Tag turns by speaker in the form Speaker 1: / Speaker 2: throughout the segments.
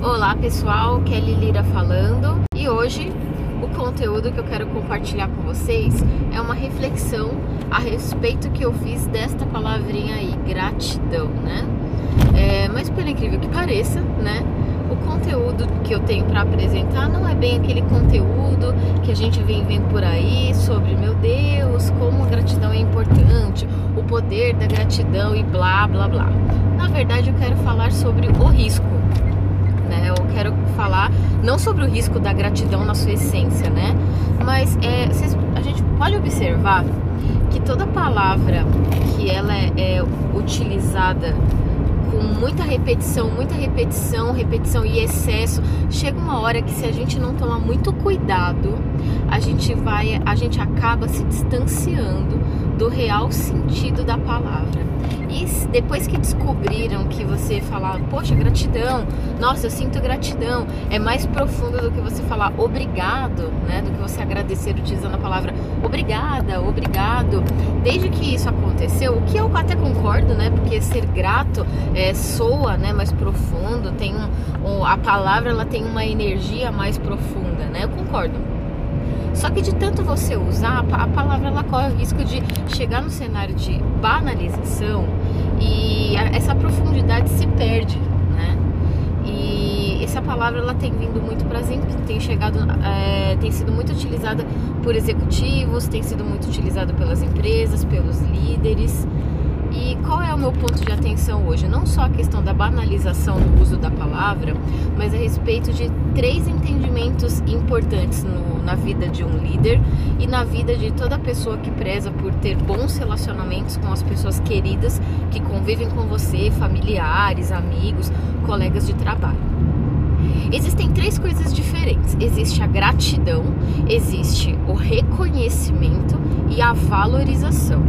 Speaker 1: Olá pessoal, Kelly Lira falando e hoje o conteúdo que eu quero compartilhar com vocês é uma reflexão a respeito que eu fiz desta palavrinha aí, gratidão, né? É, mas pelo incrível que pareça, né? O conteúdo que eu tenho para apresentar não é bem aquele conteúdo que a gente vem vendo por aí sobre, meu Deus, como a gratidão é importante, o poder da gratidão e blá blá blá. Na verdade, eu quero falar sobre o risco falar não sobre o risco da gratidão na sua essência, né? Mas é, vocês, a gente pode observar que toda palavra que ela é, é utilizada com muita repetição, muita repetição, repetição e excesso, chega uma hora que se a gente não tomar muito cuidado, a gente vai, a gente acaba se distanciando do real sentido da palavra. E depois que descobriram que você falar, poxa, gratidão, nossa, eu sinto gratidão, é mais profundo do que você falar obrigado, né? Do que você agradecer utilizando a palavra obrigada, obrigado. Desde que isso aconteceu, o que eu até concordo, né? Porque ser grato é, soa, né? Mais profundo, tem um, a palavra ela tem uma energia mais profunda, né? Eu concordo. Só que de tanto você usar, a palavra ela corre o risco de chegar no cenário de banalização e essa profundidade se perde, né? E essa palavra ela tem vindo muito para tem chegado, é, tem sido muito utilizada por executivos, tem sido muito utilizada pelas empresas, pelos líderes. E qual é o meu ponto de atenção hoje? Não só a questão da banalização do uso da palavra, mas a respeito de três entendimentos importantes no, na vida de um líder e na vida de toda pessoa que preza por ter bons relacionamentos com as pessoas queridas que convivem com você, familiares, amigos, colegas de trabalho. Existem três coisas diferentes: existe a gratidão, existe o reconhecimento e a valorização.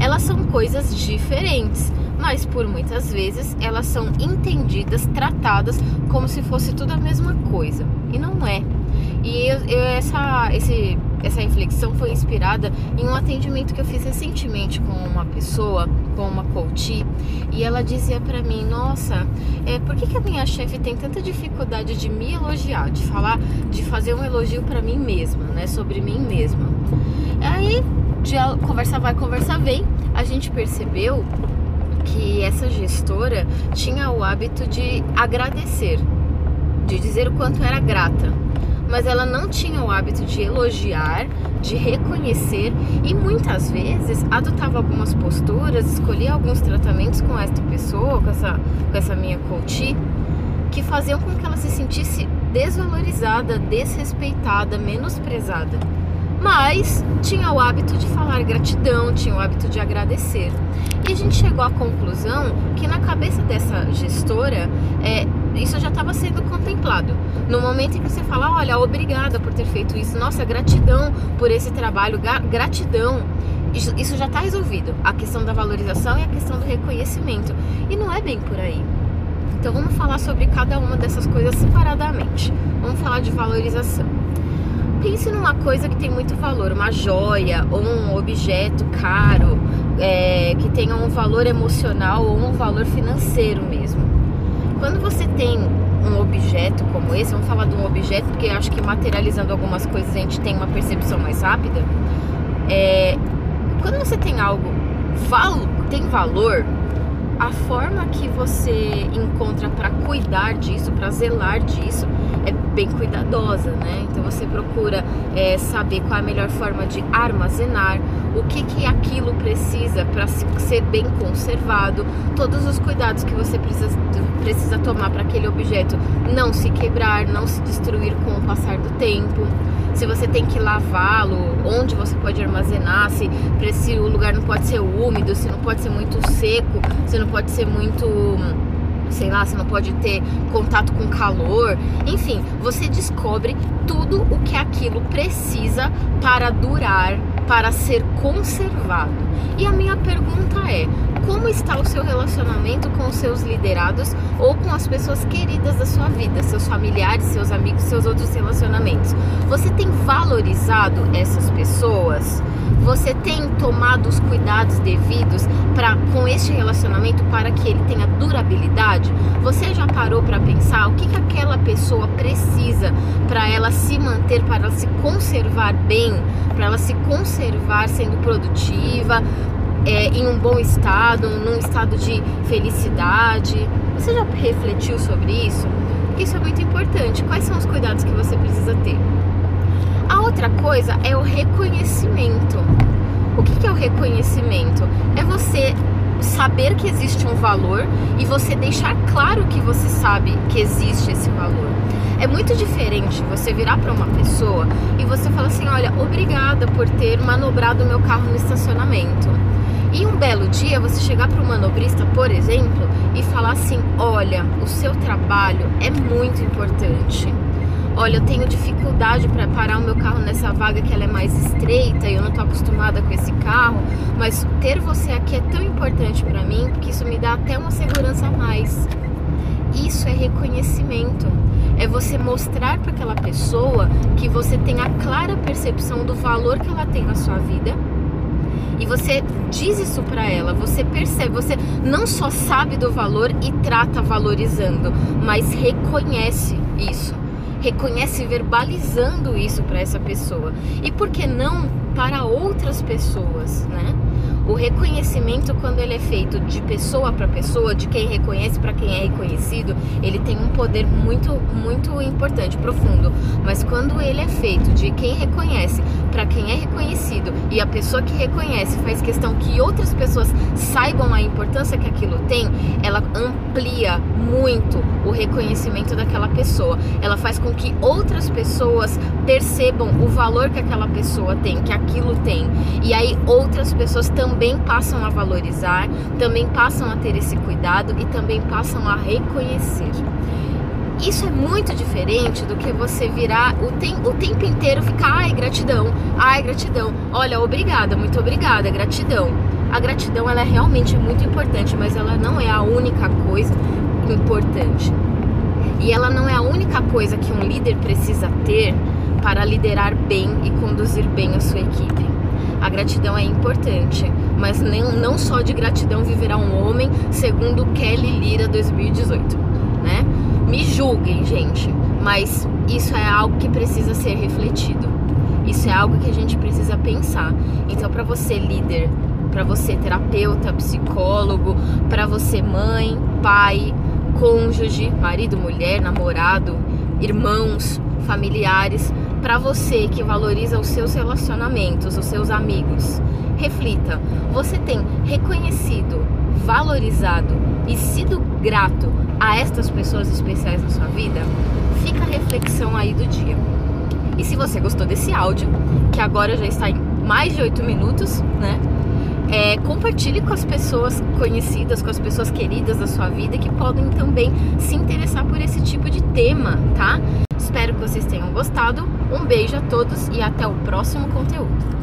Speaker 1: Elas são coisas diferentes, mas por muitas vezes elas são entendidas, tratadas como se fosse tudo a mesma coisa. E não é. E eu, eu, essa, esse, essa reflexão foi inspirada em um atendimento que eu fiz recentemente com uma pessoa, com uma coach, e ela dizia para mim: Nossa, é, por que, que a minha chefe tem tanta dificuldade de me elogiar, de falar, de fazer um elogio para mim mesma, né, sobre mim mesma? Aí, de conversar vai, conversar vem, a gente percebeu que essa gestora tinha o hábito de agradecer, de dizer o quanto era grata mas ela não tinha o hábito de elogiar, de reconhecer e muitas vezes adotava algumas posturas, escolhia alguns tratamentos com esta pessoa, com essa, com essa minha coach, que faziam com que ela se sentisse desvalorizada, desrespeitada, menosprezada. Mas tinha o hábito de falar gratidão, tinha o hábito de agradecer. E a gente chegou à conclusão que na cabeça dessa gestora, é, isso já estava sendo contemplado. No momento em que você fala, olha, obrigada por ter feito isso, nossa, gratidão por esse trabalho, gratidão, isso, já está resolvido. A questão da valorização e a questão do reconhecimento. E não é bem por aí. Então vamos falar sobre cada uma dessas coisas separadamente. Vamos falar de valorização. Pense numa coisa que tem muito valor, uma joia ou um objeto caro, é, que tenha um valor emocional ou um valor financeiro mesmo. Quando você tem um objeto como esse, vamos falar de um objeto, porque acho que materializando algumas coisas a gente tem uma percepção mais rápida. É, quando você tem algo val, tem valor, a forma que você encontra para cuidar disso, para zelar disso, é bem cuidadosa, né? Então você procura é, saber qual é a melhor forma de armazenar, o que que aquilo precisa para ser bem conservado, todos os cuidados que você precisa, precisa tomar para aquele objeto não se quebrar, não se destruir com o passar do tempo. Se você tem que lavá-lo, onde você pode armazenar, se, se o lugar não pode ser úmido, se não pode ser muito seco, se não pode ser muito sei lá, você não pode ter contato com calor. Enfim, você descobre tudo o que aquilo precisa para durar, para ser conservado. E a minha pergunta é: como está o seu relacionamento com os seus liderados ou com as pessoas queridas da sua vida, seus familiares, seus amigos, seus outros relacionamentos. Você tem valorizado essas pessoas? Você tem tomado os cuidados devidos para com este relacionamento para que ele tenha durabilidade? Você já parou para pensar o que, que aquela pessoa precisa para ela se manter, para ela se conservar bem, para ela se conservar sendo produtiva, é, em um bom estado, num estado de felicidade. Você já refletiu sobre isso? Isso é muito importante. Quais são os cuidados que você precisa ter? A outra coisa é o reconhecimento. O que é o reconhecimento? É você saber que existe um valor e você deixar claro que você sabe que existe esse valor. É muito diferente você virar para uma pessoa e você falar assim: olha, obrigada por ter manobrado meu carro no estacionamento. E um belo dia você chegar para o manobrista, por exemplo, e falar assim: olha, o seu trabalho é muito importante. Olha, eu tenho dificuldade para parar o meu carro nessa vaga que ela é mais estreita e eu não estou acostumada com esse carro, mas ter você aqui é tão importante para mim porque isso me dá até uma segurança a mais. Isso é reconhecimento. É você mostrar para aquela pessoa que você tem a clara percepção do valor que ela tem na sua vida e você diz isso para ela, você percebe, você não só sabe do valor e trata valorizando, mas reconhece isso. Reconhece verbalizando isso para essa pessoa. E por que não para outras pessoas, né? O reconhecimento, quando ele é feito de pessoa para pessoa, de quem reconhece para quem é reconhecido, ele tem um poder muito, muito importante, profundo. Mas quando ele é feito de quem reconhece para quem é reconhecido e a pessoa que reconhece faz questão que outras pessoas saibam a importância que aquilo tem, ela amplia muito o reconhecimento daquela pessoa. Ela faz com que outras pessoas percebam o valor que aquela pessoa tem, que aquilo tem. E aí outras pessoas também passam a valorizar, também passam a ter esse cuidado e também passam a reconhecer. Isso é muito diferente do que você virar o, tem, o tempo inteiro ficar, ai, gratidão, ai, gratidão, olha, obrigada, muito obrigada, gratidão. A gratidão ela é realmente muito importante, mas ela não é a única coisa importante. E ela não é a única coisa que um líder precisa ter para liderar bem e conduzir bem a sua equipe. A gratidão é importante, mas nem, não só de gratidão viverá um homem, segundo Kelly Lira 2018, né? Me julguem, gente, mas isso é algo que precisa ser refletido. Isso é algo que a gente precisa pensar. Então, para você líder, para você terapeuta, psicólogo, para você mãe, pai, cônjuge, marido, mulher, namorado, irmãos, familiares, para você que valoriza os seus relacionamentos, os seus amigos. Reflita, você tem reconhecido, valorizado e sido grato a estas pessoas especiais na sua vida? Fica a reflexão aí do dia. E se você gostou desse áudio, que agora já está em mais de 8 minutos, né? É, compartilhe com as pessoas conhecidas, com as pessoas queridas da sua vida que podem também se interessar por esse tipo de tema, tá? Espero que vocês tenham gostado. Um beijo a todos e até o próximo conteúdo.